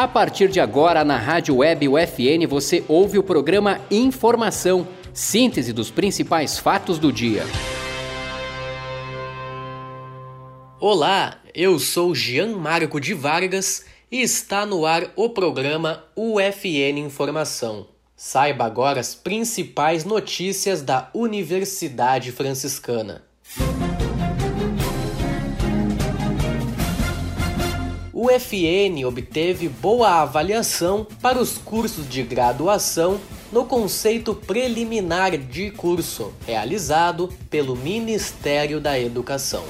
A partir de agora, na Rádio Web UFN, você ouve o programa Informação, síntese dos principais fatos do dia. Olá, eu sou Jean Marco de Vargas e está no ar o programa UFN Informação. Saiba agora as principais notícias da Universidade Franciscana. O FN obteve boa avaliação para os cursos de graduação no conceito preliminar de curso, realizado pelo Ministério da Educação.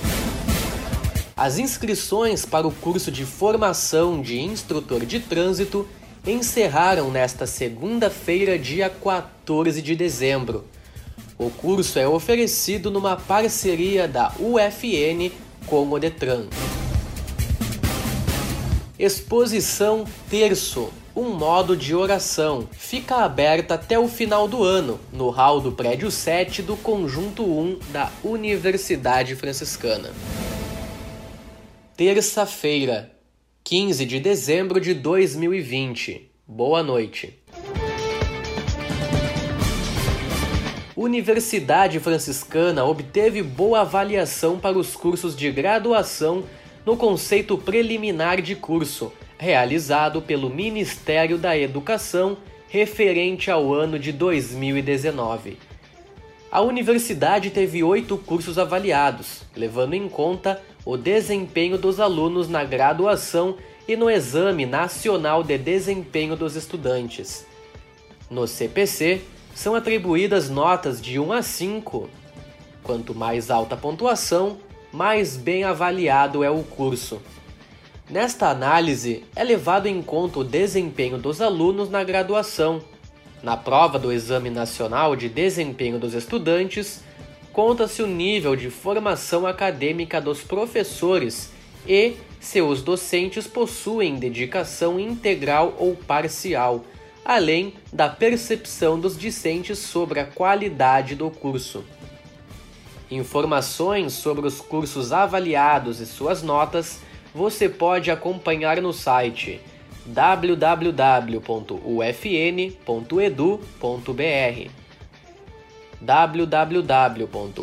As inscrições para o curso de formação de instrutor de trânsito encerraram nesta segunda-feira, dia 14 de dezembro. O curso é oferecido numa parceria da UFN com o Detran. Exposição Terço, um modo de oração, fica aberta até o final do ano, no hall do prédio 7 do Conjunto 1 da Universidade Franciscana. Terça-feira, 15 de dezembro de 2020. Boa noite. Universidade Franciscana obteve boa avaliação para os cursos de graduação no conceito preliminar de curso, realizado pelo Ministério da Educação referente ao ano de 2019. A universidade teve oito cursos avaliados, levando em conta o desempenho dos alunos na graduação e no Exame Nacional de Desempenho dos Estudantes. No CPC, são atribuídas notas de 1 a 5. Quanto mais alta a pontuação, mais bem avaliado é o curso. Nesta análise, é levado em conta o desempenho dos alunos na graduação. Na prova do Exame Nacional de Desempenho dos Estudantes, conta-se o nível de formação acadêmica dos professores e se os docentes possuem dedicação integral ou parcial, além da percepção dos discentes sobre a qualidade do curso. Informações sobre os cursos avaliados e suas notas você pode acompanhar no site www.ufn.edu.br www.ufn.edu.br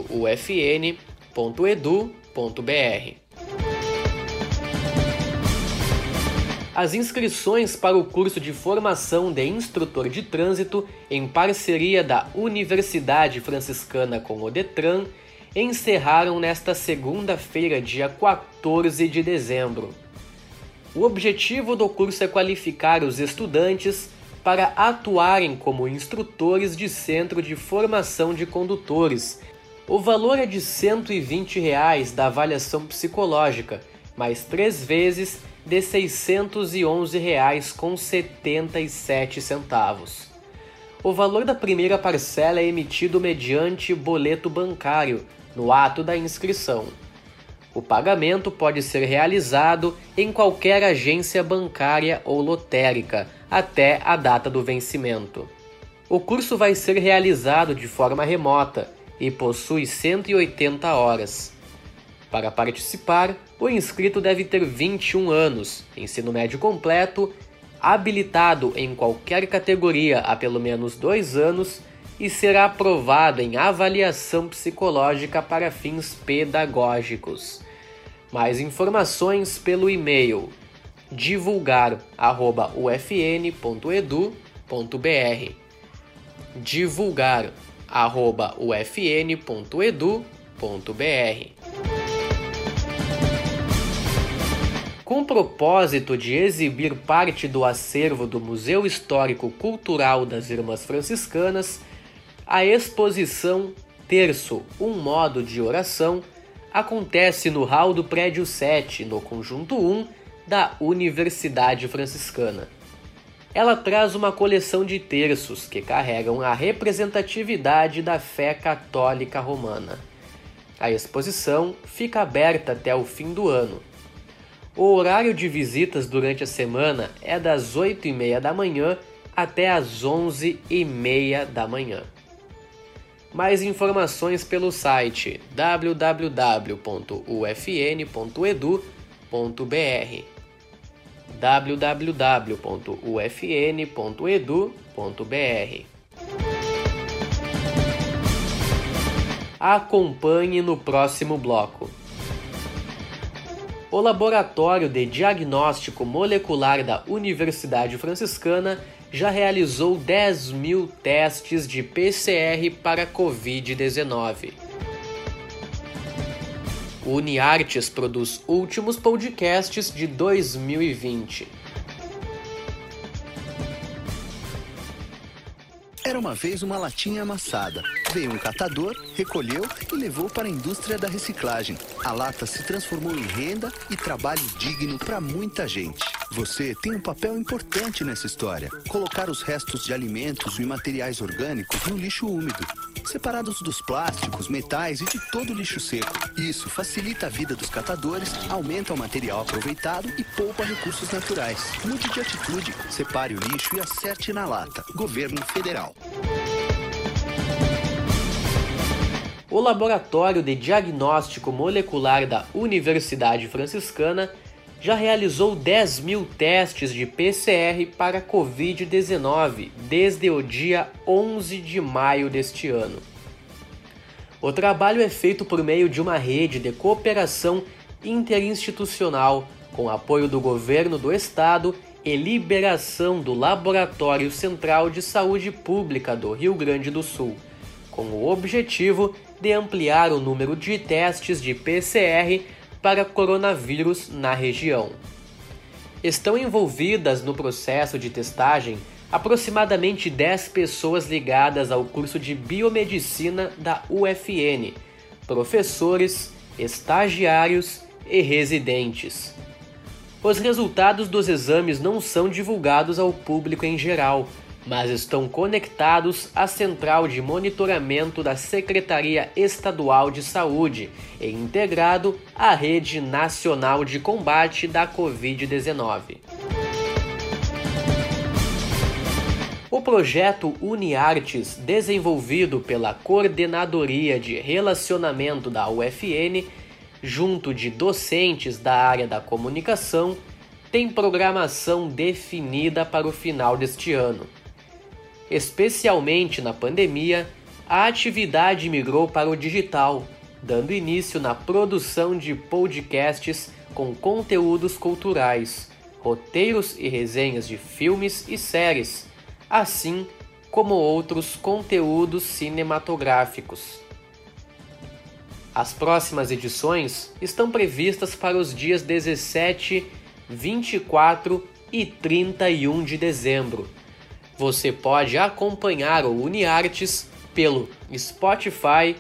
As inscrições para o curso de formação de instrutor de trânsito em parceria da Universidade Franciscana com o Detran encerraram nesta segunda-feira, dia 14 de dezembro. O objetivo do curso é qualificar os estudantes para atuarem como instrutores de centro de formação de condutores. O valor é de 120 reais da avaliação psicológica, mais três vezes de 611 reais com 77 centavos. O valor da primeira parcela é emitido mediante boleto bancário no ato da inscrição. O pagamento pode ser realizado em qualquer agência bancária ou lotérica até a data do vencimento. O curso vai ser realizado de forma remota e possui 180 horas. Para participar, o inscrito deve ter 21 anos, ensino médio completo, habilitado em qualquer categoria há pelo menos dois anos e será aprovado em avaliação psicológica para fins pedagógicos. Mais informações pelo e-mail divulgar@ufn.edu.br. divulgar@ufn.edu.br. Com propósito de exibir parte do acervo do Museu Histórico Cultural das Irmãs Franciscanas, a exposição Terço, um modo de oração, acontece no hall do prédio 7, no conjunto 1 da Universidade Franciscana. Ela traz uma coleção de terços que carregam a representatividade da fé católica romana. A exposição fica aberta até o fim do ano. O horário de visitas durante a semana é das 8h30 da manhã até as 11h30 da manhã. Mais informações pelo site www.ufn.edu.br www.ufn.edu.br. Acompanhe no próximo bloco. O Laboratório de Diagnóstico Molecular da Universidade Franciscana já realizou 10 mil testes de PCR para Covid-19. O Uniartes produz últimos podcasts de 2020. Era uma vez uma latinha amassada. Veio um catador, recolheu e levou para a indústria da reciclagem. A lata se transformou em renda e trabalho digno para muita gente. Você tem um papel importante nessa história: colocar os restos de alimentos e materiais orgânicos no lixo úmido, separados dos plásticos, metais e de todo lixo seco. Isso facilita a vida dos catadores, aumenta o material aproveitado e poupa recursos naturais. Mude de atitude, separe o lixo e acerte na lata. Governo Federal. O Laboratório de Diagnóstico Molecular da Universidade Franciscana já realizou 10 mil testes de PCR para Covid-19 desde o dia 11 de maio deste ano. O trabalho é feito por meio de uma rede de cooperação interinstitucional com apoio do governo do estado e liberação do Laboratório Central de Saúde Pública do Rio Grande do Sul, com o objetivo de ampliar o número de testes de PCR para coronavírus na região. Estão envolvidas no processo de testagem aproximadamente 10 pessoas ligadas ao curso de biomedicina da UFN, professores, estagiários e residentes. Os resultados dos exames não são divulgados ao público em geral, mas estão conectados à central de monitoramento da Secretaria Estadual de Saúde e integrado à Rede Nacional de Combate da Covid-19. O projeto UniArtes, desenvolvido pela Coordenadoria de Relacionamento da UFN, junto de docentes da área da comunicação, tem programação definida para o final deste ano. Especialmente na pandemia, a atividade migrou para o digital, dando início na produção de podcasts com conteúdos culturais, roteiros e resenhas de filmes e séries, assim como outros conteúdos cinematográficos. As próximas edições estão previstas para os dias 17, 24 e 31 de dezembro você pode acompanhar o UniArtes pelo Spotify,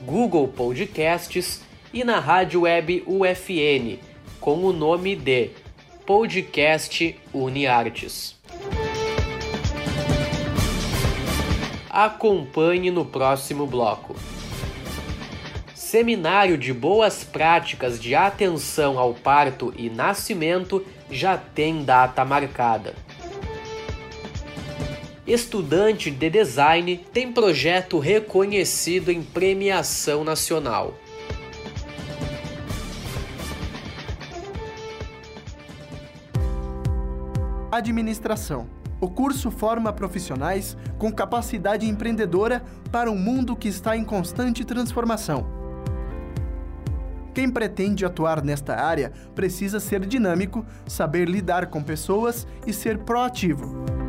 Google Podcasts e na rádio web UFN com o nome de Podcast UniArtes. Acompanhe no próximo bloco. Seminário de Boas Práticas de Atenção ao Parto e Nascimento já tem data marcada. Estudante de design tem projeto reconhecido em premiação nacional. Administração. O curso forma profissionais com capacidade empreendedora para um mundo que está em constante transformação. Quem pretende atuar nesta área precisa ser dinâmico, saber lidar com pessoas e ser proativo.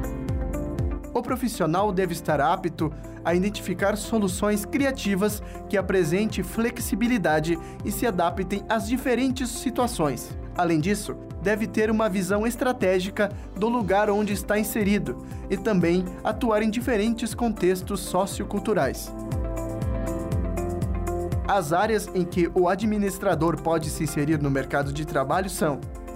O profissional deve estar apto a identificar soluções criativas que apresentem flexibilidade e se adaptem às diferentes situações. Além disso, deve ter uma visão estratégica do lugar onde está inserido e também atuar em diferentes contextos socioculturais. As áreas em que o administrador pode se inserir no mercado de trabalho são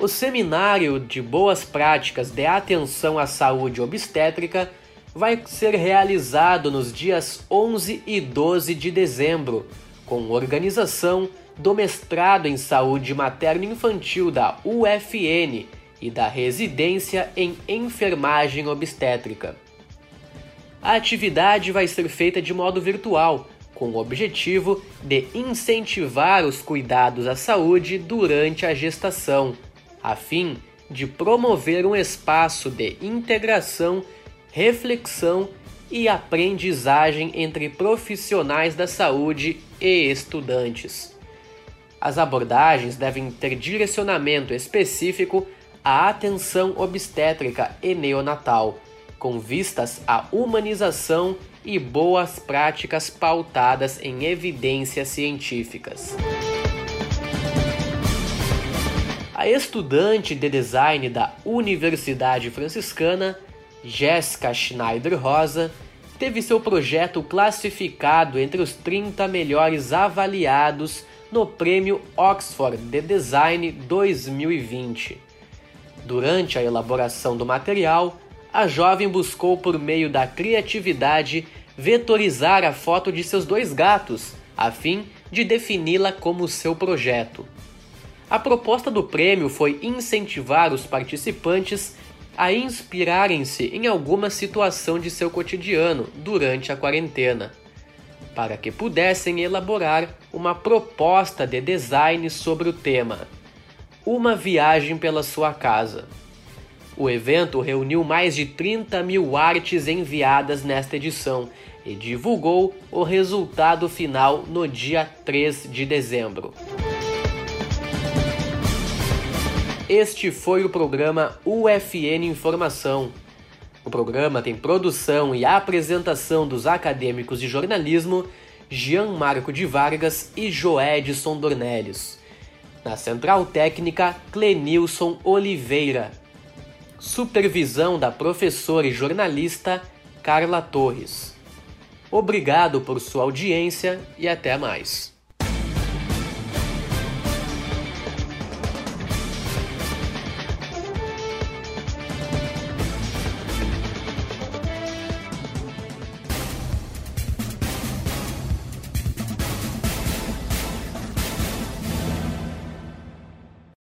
O Seminário de Boas Práticas de Atenção à Saúde Obstétrica vai ser realizado nos dias 11 e 12 de dezembro, com organização do mestrado em Saúde Materno-Infantil da UFN e da residência em Enfermagem Obstétrica. A atividade vai ser feita de modo virtual, com o objetivo de incentivar os cuidados à saúde durante a gestação a fim de promover um espaço de integração, reflexão e aprendizagem entre profissionais da saúde e estudantes. As abordagens devem ter direcionamento específico à atenção obstétrica e neonatal, com vistas à humanização e boas práticas pautadas em evidências científicas. A estudante de design da Universidade Franciscana, Jéssica Schneider Rosa, teve seu projeto classificado entre os 30 melhores avaliados no Prêmio Oxford de Design 2020. Durante a elaboração do material, a jovem buscou, por meio da criatividade, vetorizar a foto de seus dois gatos, a fim de defini-la como seu projeto. A proposta do prêmio foi incentivar os participantes a inspirarem-se em alguma situação de seu cotidiano durante a quarentena, para que pudessem elaborar uma proposta de design sobre o tema Uma Viagem pela Sua Casa. O evento reuniu mais de 30 mil artes enviadas nesta edição e divulgou o resultado final no dia 3 de dezembro. Este foi o programa UFN Informação. O programa tem produção e apresentação dos acadêmicos de jornalismo Jean Marco de Vargas e Joedson Dornelles. Na central técnica, Clenilson Oliveira. Supervisão da professora e jornalista Carla Torres. Obrigado por sua audiência e até mais.